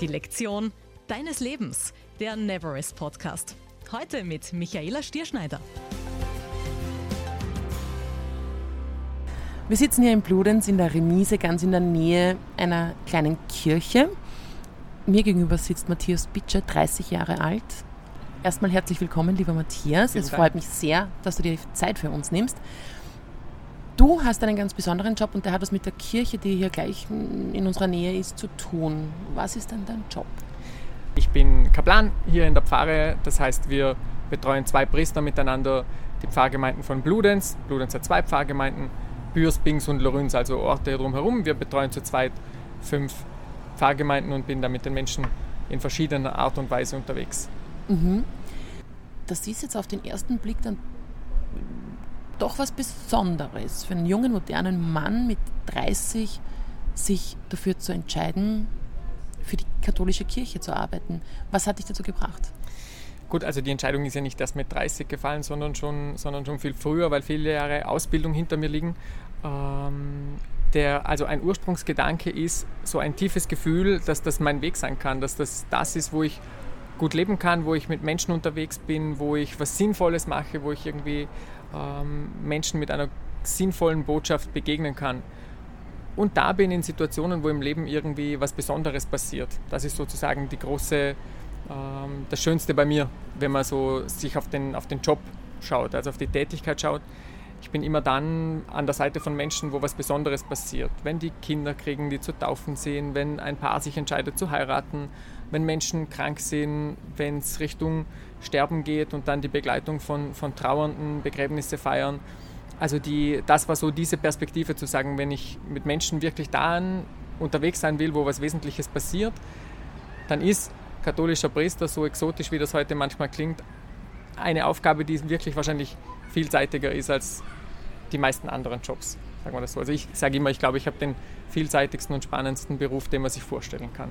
Die Lektion deines Lebens, der Neverest Podcast. Heute mit Michaela Stierschneider. Wir sitzen hier in Bludenz in der Remise, ganz in der Nähe einer kleinen Kirche. Mir gegenüber sitzt Matthias Bitscher, 30 Jahre alt. Erstmal herzlich willkommen, lieber Matthias. Es freut mich sehr, dass du dir Zeit für uns nimmst. Du hast einen ganz besonderen Job und der hat was mit der Kirche, die hier gleich in unserer Nähe ist, zu tun. Was ist denn dein Job? Ich bin Kaplan hier in der Pfarre, das heißt, wir betreuen zwei Priester miteinander, die Pfarrgemeinden von Bludenz. Bludenz hat zwei Pfarrgemeinden, Bürs, Bings und Lorüns, also Orte drumherum. Wir betreuen zu zweit fünf Pfarrgemeinden und bin da mit den Menschen in verschiedener Art und Weise unterwegs. Mhm. Das ist jetzt auf den ersten Blick dann doch was Besonderes für einen jungen, modernen Mann mit 30 sich dafür zu entscheiden, für die katholische Kirche zu arbeiten. Was hat dich dazu gebracht? Gut, also die Entscheidung ist ja nicht erst mit 30 gefallen, sondern schon, sondern schon viel früher, weil viele Jahre Ausbildung hinter mir liegen. Ähm, der, also ein Ursprungsgedanke ist so ein tiefes Gefühl, dass das mein Weg sein kann, dass das das ist, wo ich gut leben kann, wo ich mit Menschen unterwegs bin, wo ich was Sinnvolles mache, wo ich irgendwie ähm, Menschen mit einer sinnvollen Botschaft begegnen kann. Und da bin in Situationen, wo im Leben irgendwie was Besonderes passiert. Das ist sozusagen die große, ähm, das Schönste bei mir, wenn man so sich auf den, auf den Job schaut, also auf die Tätigkeit schaut. Ich bin immer dann an der Seite von Menschen, wo was Besonderes passiert. Wenn die Kinder kriegen, die zu taufen sehen, wenn ein Paar sich entscheidet zu heiraten, wenn Menschen krank sind, wenn es Richtung Sterben geht und dann die Begleitung von, von Trauernden, Begräbnisse feiern. Also die, das war so diese Perspektive zu sagen, wenn ich mit Menschen wirklich da unterwegs sein will, wo was Wesentliches passiert, dann ist katholischer Priester, so exotisch wie das heute manchmal klingt, eine Aufgabe, die wirklich wahrscheinlich vielseitiger ist als die meisten anderen Jobs, sagen wir das so. Also ich sage immer, ich glaube, ich habe den vielseitigsten und spannendsten Beruf, den man sich vorstellen kann.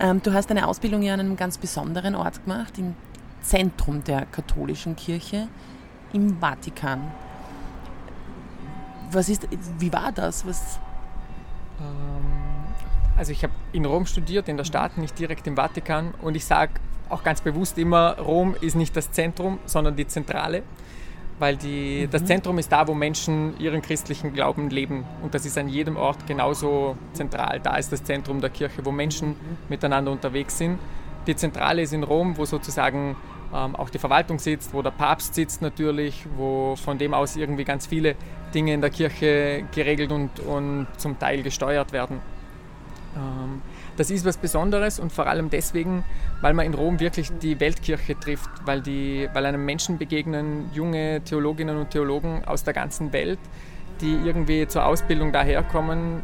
Ähm, du hast deine Ausbildung ja an einem ganz besonderen Ort gemacht, im Zentrum der katholischen Kirche, im Vatikan. Was ist, wie war das? Was ähm, also ich habe in Rom studiert, in der Stadt, nicht direkt im Vatikan. Und ich sage auch ganz bewusst immer, Rom ist nicht das Zentrum, sondern die Zentrale weil die, mhm. das Zentrum ist da, wo Menschen ihren christlichen Glauben leben. Und das ist an jedem Ort genauso zentral. Da ist das Zentrum der Kirche, wo Menschen mhm. miteinander unterwegs sind. Die Zentrale ist in Rom, wo sozusagen ähm, auch die Verwaltung sitzt, wo der Papst sitzt natürlich, wo von dem aus irgendwie ganz viele Dinge in der Kirche geregelt und, und zum Teil gesteuert werden. Ähm, das ist was Besonderes und vor allem deswegen, weil man in Rom wirklich die Weltkirche trifft, weil, die, weil einem Menschen begegnen junge Theologinnen und Theologen aus der ganzen Welt, die irgendwie zur Ausbildung daherkommen,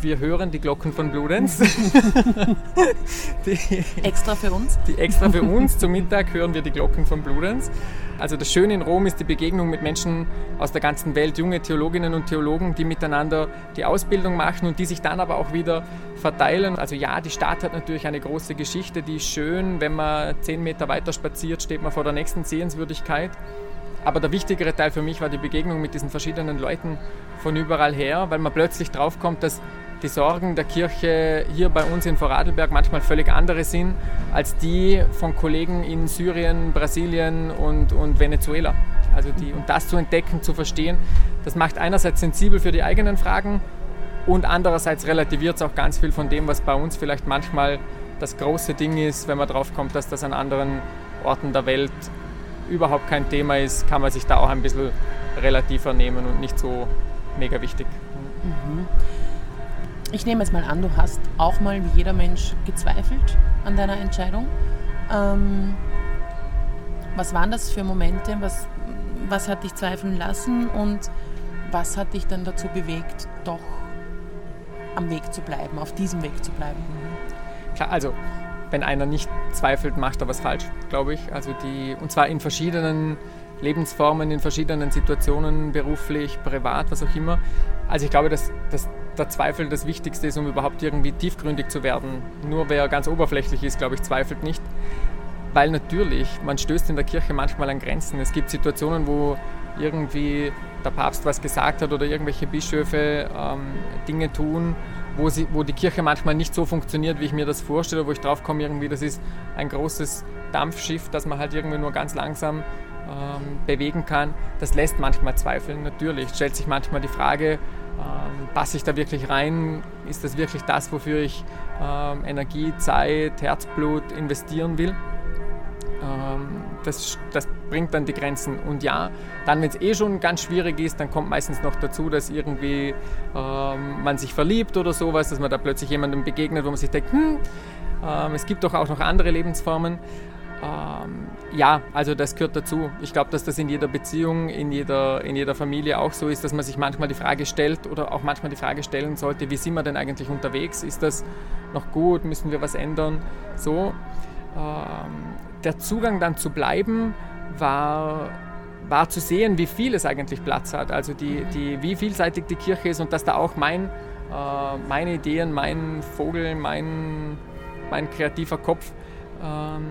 wir hören die Glocken von Bludenz. die, extra für uns? Die extra für uns. Zum Mittag hören wir die Glocken von Bludenz. Also das Schöne in Rom ist die Begegnung mit Menschen aus der ganzen Welt, junge Theologinnen und Theologen, die miteinander die Ausbildung machen und die sich dann aber auch wieder verteilen. Also ja, die Stadt hat natürlich eine große Geschichte, die ist schön. Wenn man zehn Meter weiter spaziert, steht man vor der nächsten Sehenswürdigkeit. Aber der wichtigere Teil für mich war die Begegnung mit diesen verschiedenen Leuten von überall her, weil man plötzlich draufkommt, dass die Sorgen der Kirche hier bei uns in Vorarlberg manchmal völlig andere sind als die von Kollegen in Syrien, Brasilien und, und Venezuela. Also die, und das zu entdecken, zu verstehen, das macht einerseits sensibel für die eigenen Fragen und andererseits relativiert es auch ganz viel von dem, was bei uns vielleicht manchmal das große Ding ist, wenn man drauf kommt, dass das an anderen Orten der Welt überhaupt kein Thema ist, kann man sich da auch ein bisschen relativer nehmen und nicht so mega wichtig. Mhm. Ich nehme jetzt mal an, du hast auch mal wie jeder Mensch gezweifelt an deiner Entscheidung. Ähm, was waren das für Momente? Was, was hat dich zweifeln lassen und was hat dich dann dazu bewegt, doch am Weg zu bleiben, auf diesem Weg zu bleiben? Klar, also wenn einer nicht zweifelt, macht er was falsch, glaube ich. Also die, und zwar in verschiedenen Lebensformen, in verschiedenen Situationen, beruflich, privat, was auch immer. Also ich glaube, dass, dass der Zweifel das Wichtigste ist, um überhaupt irgendwie tiefgründig zu werden. Nur wer ganz oberflächlich ist, glaube ich, zweifelt nicht. Weil natürlich, man stößt in der Kirche manchmal an Grenzen. Es gibt Situationen, wo irgendwie der Papst was gesagt hat oder irgendwelche Bischöfe ähm, Dinge tun, wo, sie, wo die Kirche manchmal nicht so funktioniert, wie ich mir das vorstelle, wo ich drauf komme, irgendwie, das ist ein großes Dampfschiff, das man halt irgendwie nur ganz langsam ähm, bewegen kann. Das lässt manchmal zweifeln, natürlich. Stellt sich manchmal die Frage, ähm, passe ich da wirklich rein? Ist das wirklich das, wofür ich ähm, Energie, Zeit, Herzblut investieren will? Ähm, das, das, bringt dann die Grenzen. Und ja, dann, wenn es eh schon ganz schwierig ist, dann kommt meistens noch dazu, dass irgendwie ähm, man sich verliebt oder sowas, dass man da plötzlich jemandem begegnet, wo man sich denkt, hm, ähm, es gibt doch auch noch andere Lebensformen. Ähm, ja, also das gehört dazu. Ich glaube, dass das in jeder Beziehung, in jeder, in jeder Familie auch so ist, dass man sich manchmal die Frage stellt oder auch manchmal die Frage stellen sollte, wie sind wir denn eigentlich unterwegs? Ist das noch gut? Müssen wir was ändern? So. Ähm, der Zugang dann zu bleiben war, war zu sehen, wie viel es eigentlich Platz hat. Also die, die, wie vielseitig die Kirche ist und dass da auch mein, äh, meine Ideen, mein Vogel, mein, mein kreativer Kopf ähm,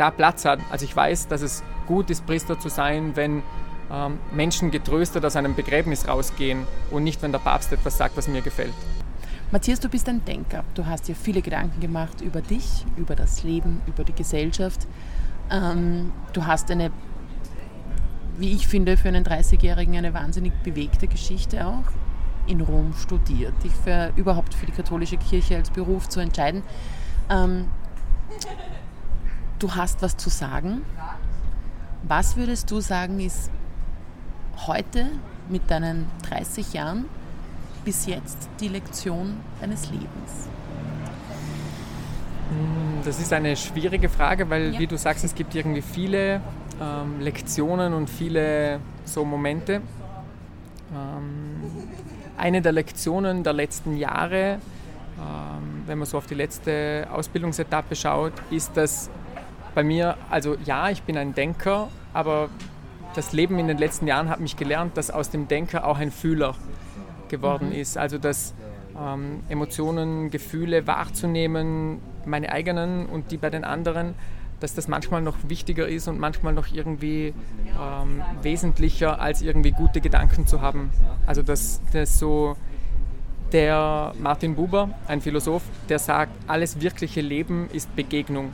da Platz hat. Also ich weiß, dass es gut ist, Priester zu sein, wenn ähm, Menschen getröstet aus einem Begräbnis rausgehen und nicht, wenn der Papst etwas sagt, was mir gefällt. Matthias, du bist ein Denker. Du hast dir viele Gedanken gemacht über dich, über das Leben, über die Gesellschaft. Ähm, du hast eine, wie ich finde, für einen 30-Jährigen eine wahnsinnig bewegte Geschichte auch. In Rom studiert, dich für, überhaupt für die katholische Kirche als Beruf zu entscheiden. Ähm, du hast was zu sagen. Was würdest du sagen, ist heute mit deinen 30 Jahren bis jetzt die Lektion deines Lebens? Hm, das ist eine schwierige Frage, weil, ja. wie du sagst, es gibt irgendwie viele ähm, Lektionen und viele so Momente. Ähm, eine der Lektionen der letzten Jahre, ähm, wenn man so auf die letzte Ausbildungsetappe schaut, ist, dass bei mir, also ja, ich bin ein Denker, aber das Leben in den letzten Jahren hat mich gelernt, dass aus dem Denker auch ein Fühler geworden mhm. ist. Also dass ähm, Emotionen, Gefühle wahrzunehmen, meine eigenen und die bei den anderen, dass das manchmal noch wichtiger ist und manchmal noch irgendwie ähm, wesentlicher, als irgendwie gute Gedanken zu haben. Also dass das so der Martin Buber, ein Philosoph, der sagt, alles wirkliche Leben ist Begegnung.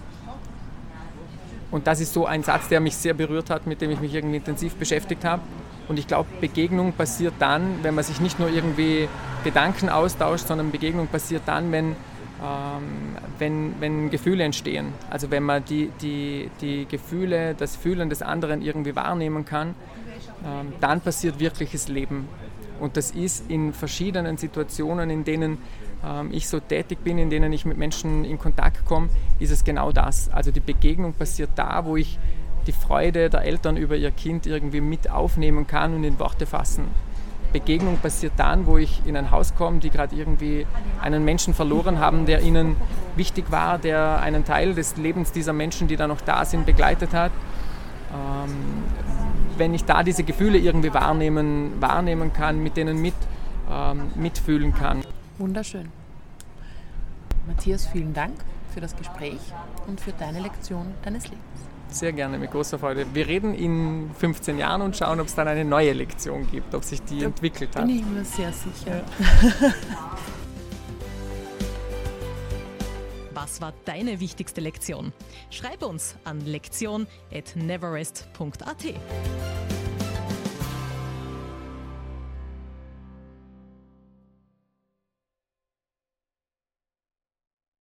Und das ist so ein Satz, der mich sehr berührt hat, mit dem ich mich irgendwie intensiv beschäftigt habe. Und ich glaube, Begegnung passiert dann, wenn man sich nicht nur irgendwie Gedanken austauscht, sondern Begegnung passiert dann, wenn, ähm, wenn, wenn Gefühle entstehen. Also wenn man die, die, die Gefühle, das Fühlen des anderen irgendwie wahrnehmen kann, ähm, dann passiert wirkliches Leben. Und das ist in verschiedenen Situationen, in denen ähm, ich so tätig bin, in denen ich mit Menschen in Kontakt komme, ist es genau das. Also die Begegnung passiert da, wo ich die Freude der Eltern über ihr Kind irgendwie mit aufnehmen kann und in Worte fassen. Begegnung passiert dann, wo ich in ein Haus komme, die gerade irgendwie einen Menschen verloren haben, der ihnen wichtig war, der einen Teil des Lebens dieser Menschen, die da noch da sind, begleitet hat. Ähm, wenn ich da diese Gefühle irgendwie wahrnehmen, wahrnehmen kann, mit denen mit, ähm, mitfühlen kann. Wunderschön. Matthias, vielen Dank für das Gespräch und für deine Lektion deines Lebens. Sehr gerne, mit großer Freude. Wir reden in 15 Jahren und schauen, ob es dann eine neue Lektion gibt, ob sich die da entwickelt hat. Bin ich mir sehr sicher. Was war deine wichtigste Lektion? Schreib uns an lektion.neverest.at.